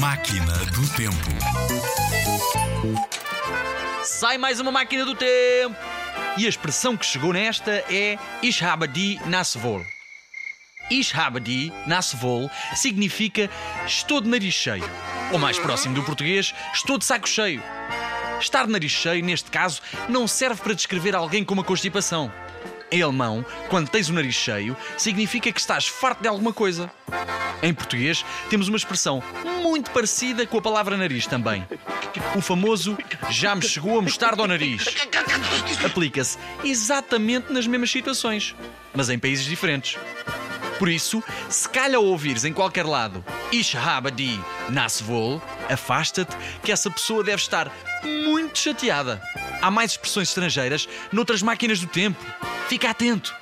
Máquina do Tempo. Sai mais uma máquina do tempo! E a expressão que chegou nesta é Ishabadi Nasvol. Ishabadi Nasvol significa estou de nariz cheio. Ou mais próximo do português, estou de saco cheio. Estar de nariz cheio, neste caso, não serve para descrever alguém com uma constipação. Em alemão, quando tens o nariz cheio, significa que estás farto de alguma coisa. Em português, temos uma expressão muito parecida com a palavra nariz também. O famoso já me chegou a mostarda ao nariz. Aplica-se exatamente nas mesmas situações, mas em países diferentes. Por isso, se calha ao ouvires em qualquer lado Ich habe die Nasvol, afasta-te que essa pessoa deve estar muito chateada. Há mais expressões estrangeiras noutras máquinas do tempo. Fica atento.